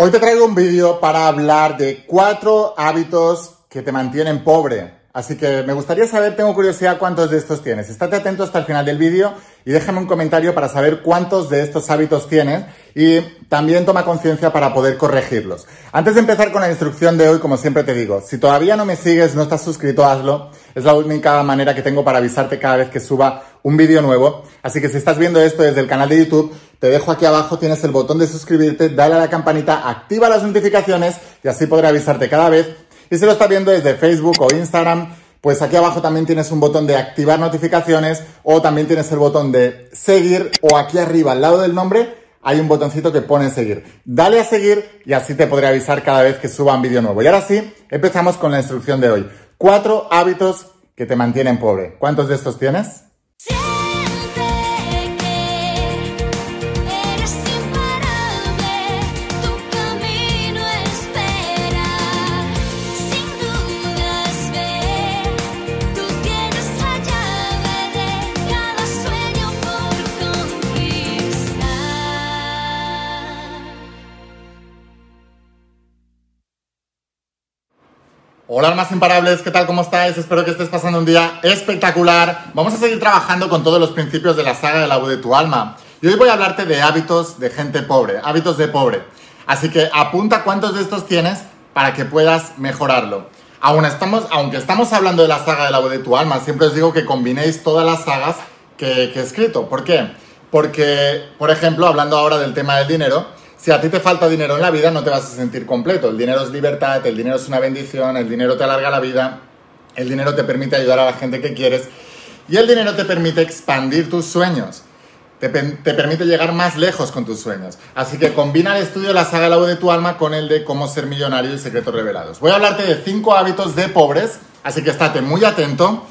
Hoy te traigo un vídeo para hablar de cuatro hábitos que te mantienen pobre. Así que me gustaría saber, tengo curiosidad, cuántos de estos tienes. Estate atento hasta el final del vídeo y déjame un comentario para saber cuántos de estos hábitos tienes y también toma conciencia para poder corregirlos. Antes de empezar con la instrucción de hoy, como siempre te digo, si todavía no me sigues, no estás suscrito, hazlo. Es la única manera que tengo para avisarte cada vez que suba un vídeo nuevo. Así que si estás viendo esto desde el canal de YouTube, te dejo aquí abajo, tienes el botón de suscribirte, dale a la campanita, activa las notificaciones y así podré avisarte cada vez. Y si lo estás viendo desde Facebook o Instagram, pues aquí abajo también tienes un botón de activar notificaciones o también tienes el botón de seguir o aquí arriba al lado del nombre hay un botoncito que pone seguir. Dale a seguir y así te podré avisar cada vez que suba un vídeo nuevo. Y ahora sí, empezamos con la instrucción de hoy. Cuatro hábitos que te mantienen pobre. ¿Cuántos de estos tienes? Hola almas imparables, ¿qué tal? ¿Cómo estáis? Espero que estés pasando un día espectacular. Vamos a seguir trabajando con todos los principios de la saga de la voz de tu alma. Y hoy voy a hablarte de hábitos de gente pobre, hábitos de pobre. Así que apunta cuántos de estos tienes para que puedas mejorarlo. Aún estamos, aunque estamos hablando de la saga de la voz de tu alma, siempre os digo que combinéis todas las sagas que, que he escrito. ¿Por qué? Porque, por ejemplo, hablando ahora del tema del dinero, si a ti te falta dinero en la vida, no te vas a sentir completo. El dinero es libertad, el dinero es una bendición, el dinero te alarga la vida, el dinero te permite ayudar a la gente que quieres y el dinero te permite expandir tus sueños. Te, permite llegar más lejos con tus sueños. Así que combina el estudio de la saga La voz de tu alma con el de cómo ser millonario y secretos revelados. Voy a hablarte de cinco hábitos de pobres, así que estate muy atento.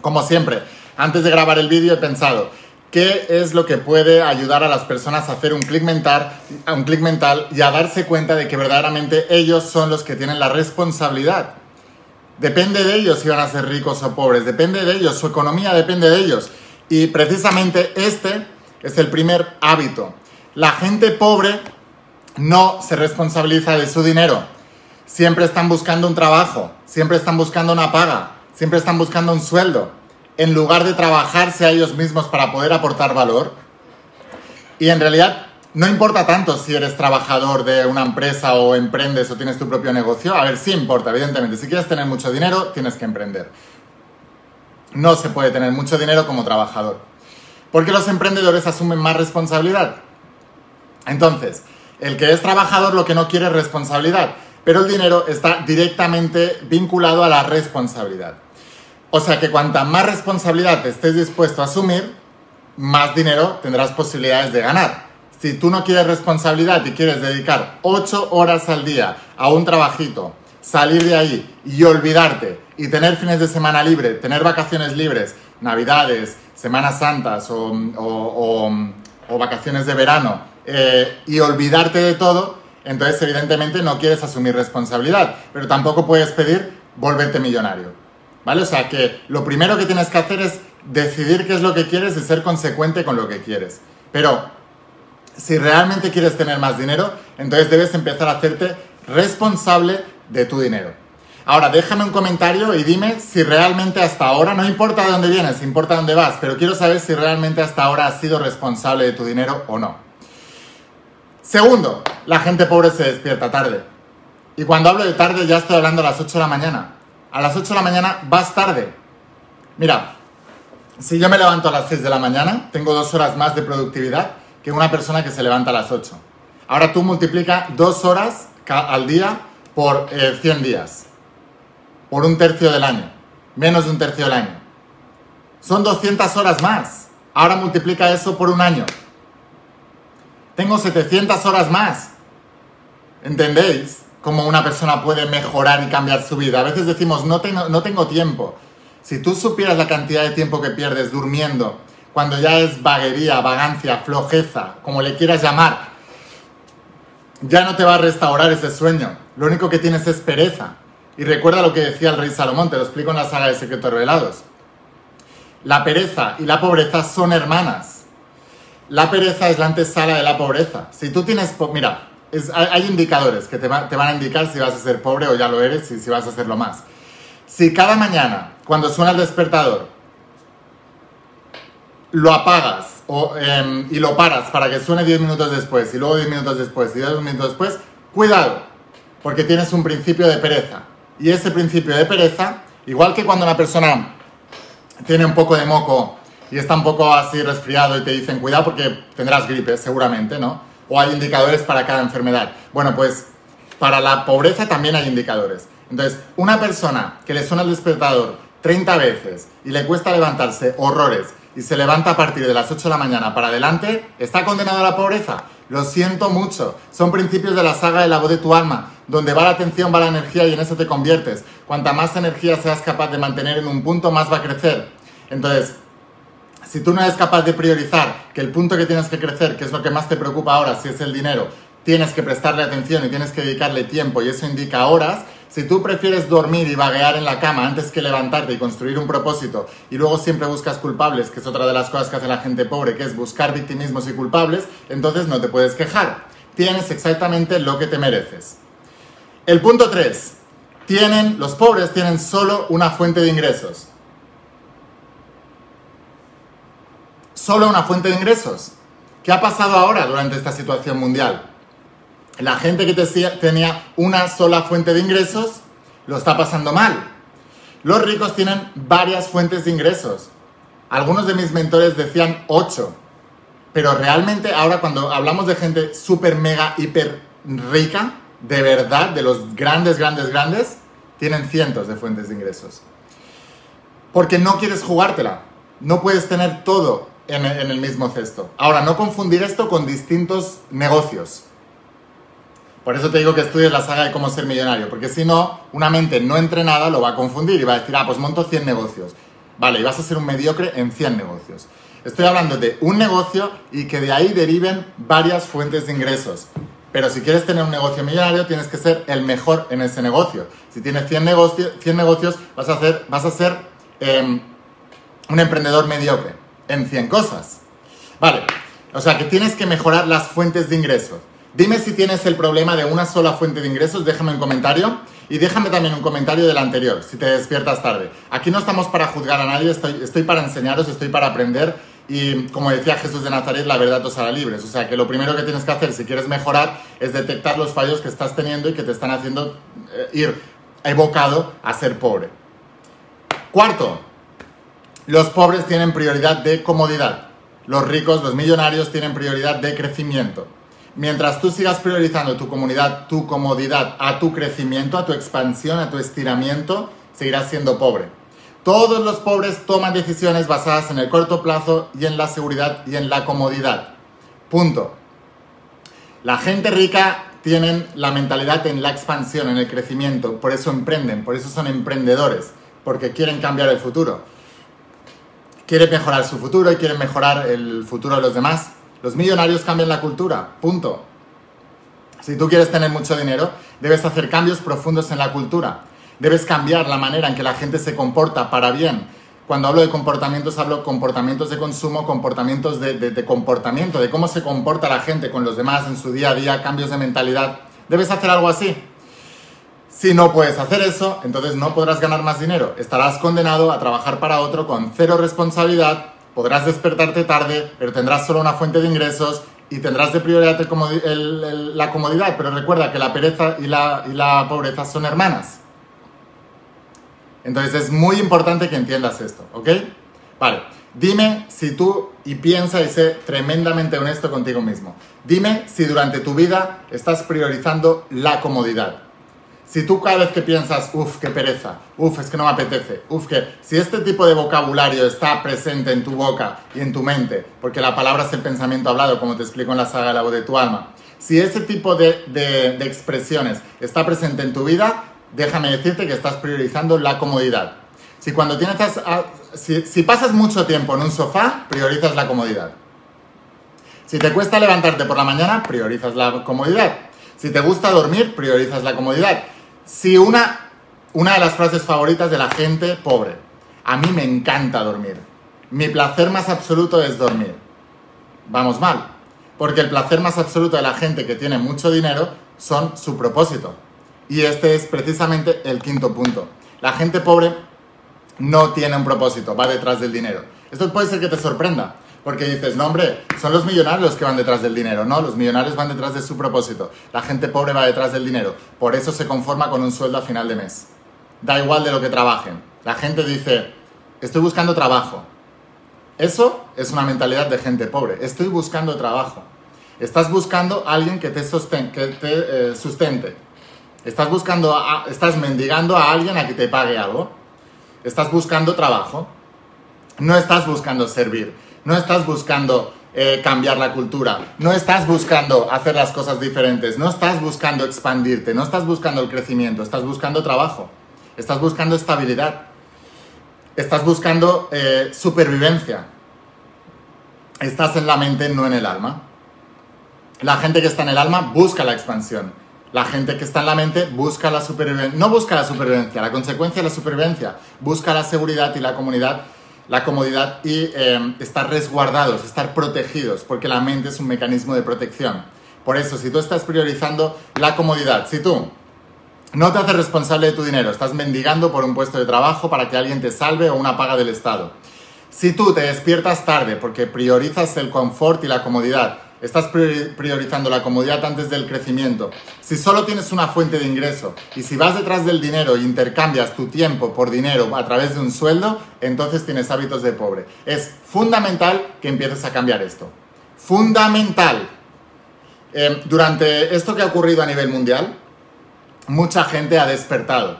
Como siempre, antes de grabar el vídeo he pensado, qué es lo que puede ayudar a las personas a hacer un clic mental, un clic mental y a darse cuenta de que verdaderamente ellos son los que tienen la responsabilidad. Depende de ellos si van a ser ricos o pobres, depende de ellos, su economía depende de ellos. Y precisamente este es el primer hábito. La gente pobre no se responsabiliza de su dinero. Siempre están buscando un trabajo, siempre están buscando una paga, siempre están buscando un sueldo en lugar de trabajarse a ellos mismos para poder aportar valor. Y en realidad no importa tanto si eres trabajador de una empresa o emprendes o tienes tu propio negocio. A ver, sí importa, evidentemente. Si quieres tener mucho dinero, tienes que emprender. No se puede tener mucho dinero como trabajador. Porque los emprendedores asumen más responsabilidad. Entonces, el que es trabajador lo que no quiere es responsabilidad. Pero el dinero está directamente vinculado a la responsabilidad. O sea que cuanta más responsabilidad estés dispuesto a asumir, más dinero tendrás posibilidades de ganar. Si tú no quieres responsabilidad y quieres dedicar 8 horas al día a un trabajito, salir de ahí y olvidarte y tener fines de semana libre, tener vacaciones libres, navidades, semanas santas o, vacaciones de verano eh, y olvidarte de todo, entonces evidentemente no quieres asumir responsabilidad, pero tampoco puedes pedir volverte millonario. ¿Vale? O sea que lo primero que tienes que hacer es decidir qué es lo que quieres y ser consecuente con lo que quieres. Pero si realmente quieres tener más dinero, entonces debes empezar a hacerte responsable de tu dinero. Ahora, déjame un comentario y dime si realmente hasta ahora, no importa de dónde vienes, importa dónde vas, pero quiero saber si realmente hasta ahora has sido responsable de tu dinero o no. Segundo, la gente pobre se despierta tarde. Y cuando hablo de tarde ya estoy hablando a las 8 de la mañana a las 8 de la mañana vas tarde. Mira, si yo me levanto a las 6 de la mañana, tengo dos horas más de productividad que una persona que se levanta a las 8. Ahora tú multiplica dos horas al día por 100 eh, días, por un tercio del año, menos de un tercio del año. Son 200 horas más. Ahora multiplica eso por un año. Tengo 700 horas más. ¿Entendéis? Cómo una persona puede mejorar y cambiar su vida. A veces decimos, no tengo, no tengo tiempo. Si tú supieras la cantidad de tiempo que pierdes durmiendo, cuando ya es vaguería, vagancia, flojeza, como le quieras llamar, ya no te va a restaurar ese sueño. Lo único que tienes es pereza. Y recuerda lo que decía el rey Salomón, te lo explico en la saga de Secretos Revelados. La pereza y la pobreza son hermanas. La pereza es la antesala de la pobreza. Si tú tienes, mira, hay, indicadores que te, van a indicar si vas a ser pobre o ya lo eres y si vas a hacerlo más. Si cada mañana, cuando suena el despertador, lo apagas em, y lo paras para que suene 10 minutos después y luego 10 minutos después y 10 minutos después, cuidado, porque tienes un principio de pereza. Y ese principio de pereza, igual que cuando una persona tiene un poco de moco y está un poco así resfriado y te dicen cuidado porque tendrás gripe, seguramente, ¿no? O hay indicadores para cada enfermedad. Bueno, pues para la pobreza también hay indicadores. Entonces, una persona que le suena el despertador 30 veces y le cuesta levantarse horrores y se levanta a partir de las 8 de la mañana para adelante, ¿está condenado a la pobreza? Lo siento mucho. Son principios de la saga de la voz de tu alma. Donde va la atención, va la energía y en eso te conviertes. Cuanta más energía seas capaz de mantener en un punto, más va a crecer. Entonces, si tú no eres capaz de priorizar que el punto que tienes que crecer, que es lo que más te preocupa ahora, si es el dinero, tienes que prestarle atención y tienes que dedicarle tiempo y eso indica horas, si tú prefieres dormir y vaguear en la cama antes que levantarte y construir un propósito y luego siempre buscas culpables, que es otra de las cosas que hace la gente pobre, que es buscar victimismos y culpables, entonces no te puedes quejar. Tienes exactamente lo que te mereces. El punto 3. Tienen, los pobres tienen solo una fuente de ingresos. Solo una fuente de ingresos. ¿Qué ha pasado ahora durante esta situación mundial? La gente que tenía una sola fuente de ingresos lo está pasando mal. Los ricos tienen varias fuentes de ingresos. Algunos de mis mentores decían ocho. Pero realmente ahora cuando hablamos de gente súper, mega, hiper rica, de verdad, de los grandes, grandes, grandes, tienen cientos de fuentes de ingresos. Porque no quieres jugártela. No puedes tener todo en el mismo cesto. Ahora, no confundir esto con distintos negocios. Por eso te digo que estudies la saga de cómo ser millonario, porque si no, una mente no entrenada lo va a confundir y va a decir, ah, pues monto 100 negocios. Vale, y vas a ser un mediocre en 100 negocios. Estoy hablando de un negocio y que de ahí deriven varias fuentes de ingresos. Pero si quieres tener un negocio millonario, tienes que ser el mejor en ese negocio. Si tienes 100, negocios, 100 negocios, vas a, hacer, vas a ser em, un emprendedor mediocre en 100 cosas. Vale, o sea que tienes que mejorar las fuentes de ingresos. Dime si tienes el problema de una sola fuente de ingresos, déjame un comentario y déjame también un comentario del anterior, si te despiertas tarde. Aquí no estamos para juzgar a nadie, estoy, estoy para enseñaros, estoy para aprender y como decía Jesús de Nazaret, la verdad os hará libres. O sea que lo primero que tienes que hacer si quieres mejorar es detectar los fallos que estás teniendo y que te están haciendo eh, ir evocado a ser pobre. Cuarto, los pobres tienen prioridad de comodidad. Los ricos, los millonarios tienen prioridad de crecimiento. Mientras tú sigas priorizando tu comunidad, tu comodidad, a tu crecimiento, a tu expansión, a tu estiramiento, seguirás siendo pobre. Todos los pobres toman decisiones basadas en el corto plazo y en la seguridad y en la comodidad. Punto. La gente rica tienen la mentalidad en la expansión, en el crecimiento, por eso emprenden, por eso son emprendedores, porque quieren cambiar el futuro. Quieren mejorar su futuro y quieren mejorar el futuro de los demás. Los millonarios cambian la cultura, punto. Si tú quieres tener mucho dinero, debes hacer cambios profundos en la cultura. Debes cambiar la manera en que la gente se comporta para bien. Cuando hablo de comportamientos, hablo de comportamientos de consumo, comportamientos de, de comportamiento, de cómo se comporta la gente con los demás en su día a día, cambios de mentalidad. Debes hacer algo así. Si no puedes hacer eso, entonces no podrás ganar más dinero. Estarás condenado a trabajar para otro con cero responsabilidad podrás despertarte tarde, pero tendrás solo una fuente de ingresos y tendrás de prioridad la comodidad. Pero recuerda que la pereza y la, y la pobreza son hermanas. Entonces es muy importante que entiendas esto, ¿ok? Vale, dime si tú, y piensa y sé tremendamente honesto contigo mismo, dime si durante tu vida estás priorizando la comodidad. Si tú cada vez que piensas, uff, qué pereza, uff, es que no me apetece, uff, que si este tipo de vocabulario está presente en tu boca y en tu mente, porque la palabra es el pensamiento hablado, como te explico en la saga La voz de tu alma, si ese tipo de, de, expresiones está presente en tu vida, déjame decirte que estás priorizando la comodidad. Si cuando tienes, si, si pasas mucho tiempo en un sofá, priorizas la comodidad. Si te cuesta levantarte por la mañana, priorizas la comodidad. Si te gusta dormir, priorizas la comodidad. Si una, una de las frases favoritas de la gente pobre, a mí me encanta dormir. Mi placer más absoluto es dormir. Vamos mal. Porque el placer más absoluto de la gente que tiene mucho dinero son su propósito. Y este es precisamente el quinto punto. La gente pobre no tiene un propósito, va detrás del dinero. Esto puede ser que te sorprenda, porque dices, no hombre, son los millonarios los que van detrás del dinero, no, los millonarios van detrás de su propósito, la gente pobre va detrás del dinero, por eso se conforma con un sueldo a final de mes. Da igual de lo que trabajen. La gente dice, estoy buscando trabajo. Eso es una mentalidad de gente pobre, estoy buscando trabajo. Estás buscando a alguien que te, que te eh, sustente. Estás buscando, estás mendigando a alguien a que te pague algo. Estás buscando trabajo. No estás buscando servir. No estás buscando eh, cambiar la cultura. No estás buscando hacer las cosas diferentes. No estás buscando expandirte. No estás buscando el crecimiento. Estás buscando trabajo. Estás buscando estabilidad. Estás buscando eh, supervivencia. Estás en la mente, no en el alma. La gente que está en el alma busca la expansión. La gente que está en la mente busca la supervivencia. No busca la supervivencia, la consecuencia de la supervivencia. Busca la seguridad y la comunidad, la comodidad y em, estar resguardados, estar protegidos, porque la mente es un mecanismo de protección. Por eso, si tú estás priorizando la comodidad, si tú no te haces responsable de tu dinero, estás mendigando por un puesto de trabajo para que alguien te salve o una paga del Estado. Si tú te despiertas tarde porque priorizas el confort y la comodidad, Estás priorizando la comodidad antes del crecimiento. Si solo tienes una fuente de ingreso y si vas detrás del dinero e intercambias tu tiempo por dinero a través de un sueldo, entonces tienes hábitos de pobre. Es fundamental que empieces a cambiar esto. Fundamental. Em, durante esto que ha ocurrido a nivel mundial, mucha gente ha despertado.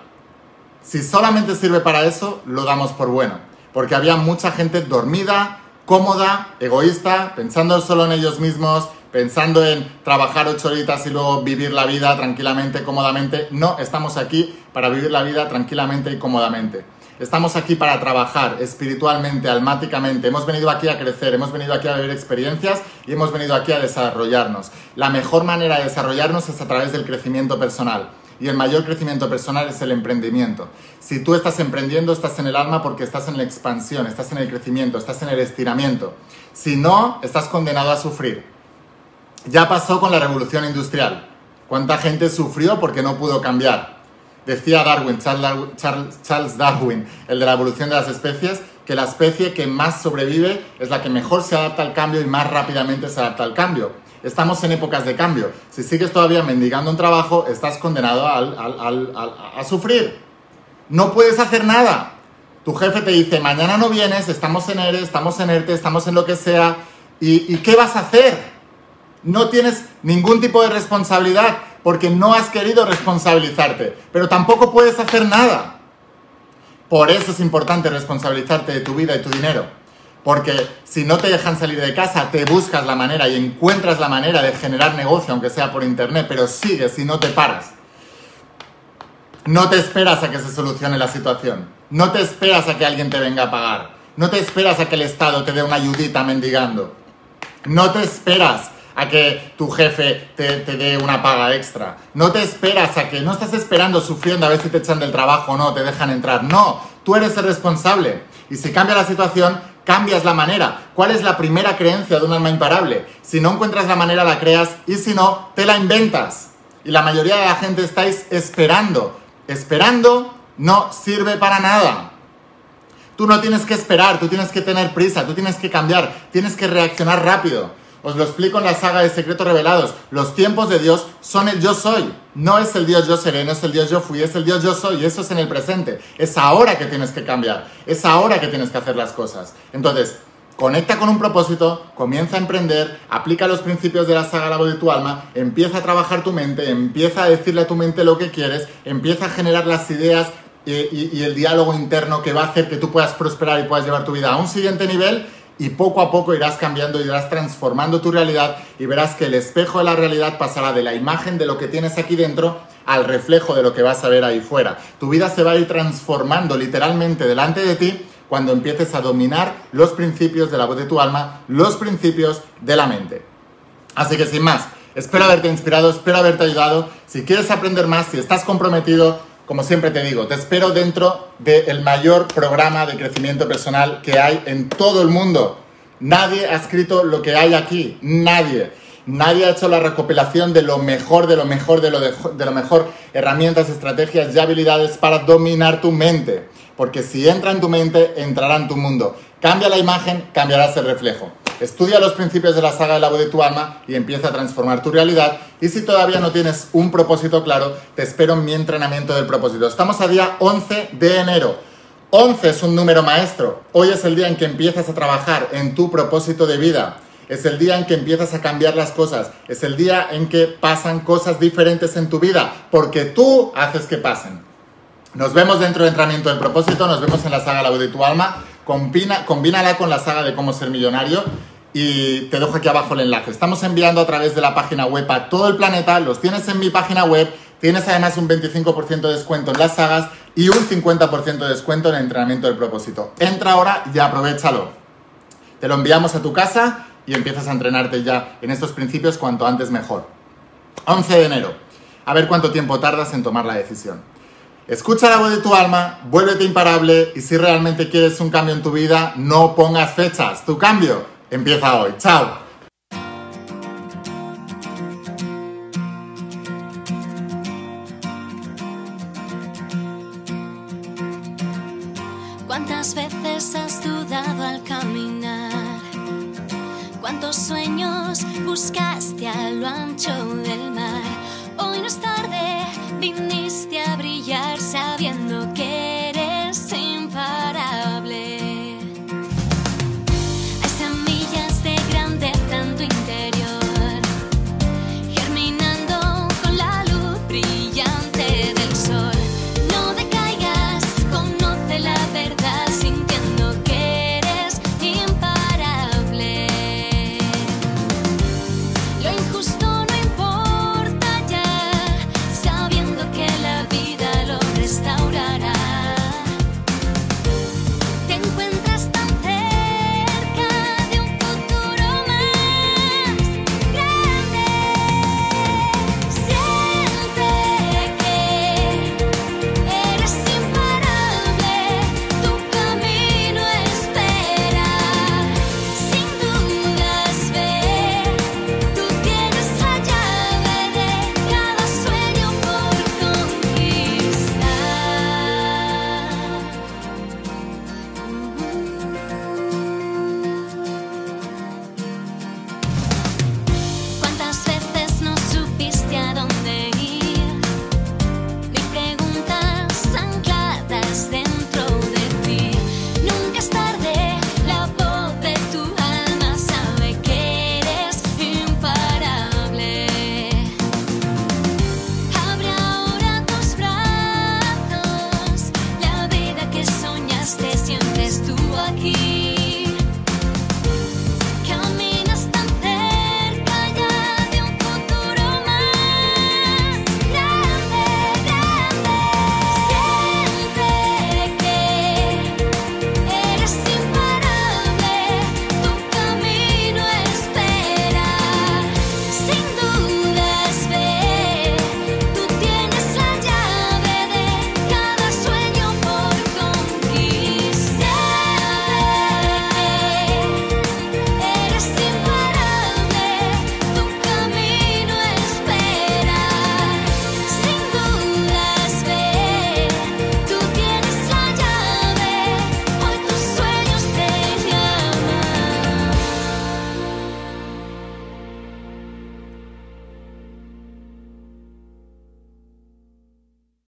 Si solamente sirve para eso, lo damos por bueno. Porque había mucha gente dormida, cómoda, egoísta, pensando solo en ellos mismos, pensando en trabajar ocho horitas y luego vivir la vida tranquilamente, cómodamente. No, estamos aquí para vivir la vida tranquilamente y cómodamente. Estamos aquí para trabajar espiritualmente, almáticamente. Hemos venido aquí a crecer, hemos venido aquí a vivir experiencias y hemos venido aquí a desarrollarnos. La mejor manera de desarrollarnos es a través del crecimiento personal y el mayor crecimiento personal es el emprendimiento. Si tú estás emprendiendo, estás en el alma porque estás en la expansión, estás en el crecimiento, estás en el estiramiento. Si no, estás condenado a sufrir. Ya pasó con la revolución industrial. ¿Cuánta gente sufrió porque no pudo cambiar? Decía Darwin, Charles Darwin, el de la evolución de las especies, que la especie que más sobrevive es la que mejor se adapta al cambio y más rápidamente se adapta al cambio. Estamos en épocas de cambio. Si sigues todavía mendigando un trabajo, estás condenado a sufrir. No puedes hacer nada. Tu jefe te dice, mañana no vienes, estamos en ERE, estamos en ERTE, estamos en lo que sea. ¿Y, ¿Y qué vas a hacer? No tienes ningún tipo de responsabilidad porque no has querido responsabilizarte, pero tampoco puedes hacer nada. Por eso es importante responsabilizarte de tu vida y tu dinero. Porque si no te dejan salir de casa, te buscas la manera y encuentras la manera de generar negocio, aunque sea por internet, pero sigues y no te paras. No te esperas a que se solucione la situación. No te esperas a que alguien te venga a pagar. No te esperas a que el Estado te dé una ayudita mendigando. No te esperas a que tu jefe te, te, dé una paga extra. No te esperas a que, no estás esperando sufriendo a ver si te echan del trabajo o no, te dejan entrar. No, tú eres el responsable. Y si cambia la situación, cambias la manera. ¿Cuál es la primera creencia de un alma imparable? Si no encuentras la manera, la creas y si no, te la inventas. Y la mayoría de la gente estáis esperando. Esperando no sirve para nada. Tú no tienes que esperar, tú tienes que tener prisa, tú tienes que cambiar, tienes que reaccionar rápido. Os lo explico en la saga de Secretos Revelados. Los tiempos de Dios son el yo soy. No es el Dios yo seré, no es el Dios yo fui, es el Dios yo soy. Y eso es en el presente. Es ahora que tienes que cambiar. Es ahora que tienes que hacer las cosas. Entonces, conecta con un propósito, comienza a emprender, aplica los principios de la saga de tu alma, empieza a trabajar tu mente, empieza a decirle a tu mente lo que quieres, empieza a generar las ideas y el diálogo interno que va a hacer que tú puedas prosperar y puedas llevar tu vida a un siguiente nivel y poco a poco irás cambiando, irás transformando tu realidad y verás que el espejo de la realidad pasará de la imagen de lo que tienes aquí dentro al reflejo de lo que vas a ver ahí fuera. Tu vida se va a ir transformando literalmente delante de ti cuando empieces a dominar los principios de la voz de tu alma, los principios de la mente. Así que sin más, espero haberte inspirado, espero haberte ayudado. Si quieres aprender más, si estás comprometido, como siempre te digo, te espero dentro del mayor programa de crecimiento personal que hay en todo el mundo. Nadie ha escrito lo que hay aquí, nadie. Nadie ha hecho la recopilación de lo mejor, de lo mejor, de lo, de, de lo mejor, herramientas, estrategias y habilidades para dominar tu mente. Porque si entra en tu mente, entrará en tu mundo. Cambia la imagen, cambiarás el reflejo. Estudia los principios de la saga de la voz de tu alma y empieza a transformar tu realidad. Y si todavía no tienes un propósito claro, te espero en mi entrenamiento del propósito. Estamos a día 11 de enero. 11 es un número maestro. Hoy es el día en que empiezas a trabajar en tu propósito de vida. Es el día en que empiezas a cambiar las cosas. Es el día en que pasan cosas diferentes en tu vida. Porque tú haces que pasen. Nos vemos dentro del entrenamiento del propósito. Nos vemos en la saga La voz de tu alma. Combínala con la saga de cómo ser millonario y te dejo aquí abajo el enlace. Estamos enviando a través de la página web a todo el planeta, los tienes en mi página web, tienes además un 25% de descuento en las sagas y un 50% de descuento en el entrenamiento del propósito. Entra ahora y aprovechalo. Te lo enviamos a tu casa y empiezas a entrenarte ya en estos principios cuanto antes mejor. 11 de enero. A ver cuánto tiempo tardas en tomar la decisión. Escucha la voz de tu alma, vuélvete imparable y si realmente quieres un cambio en tu vida, no pongas fechas. Tu cambio empieza hoy. Chao.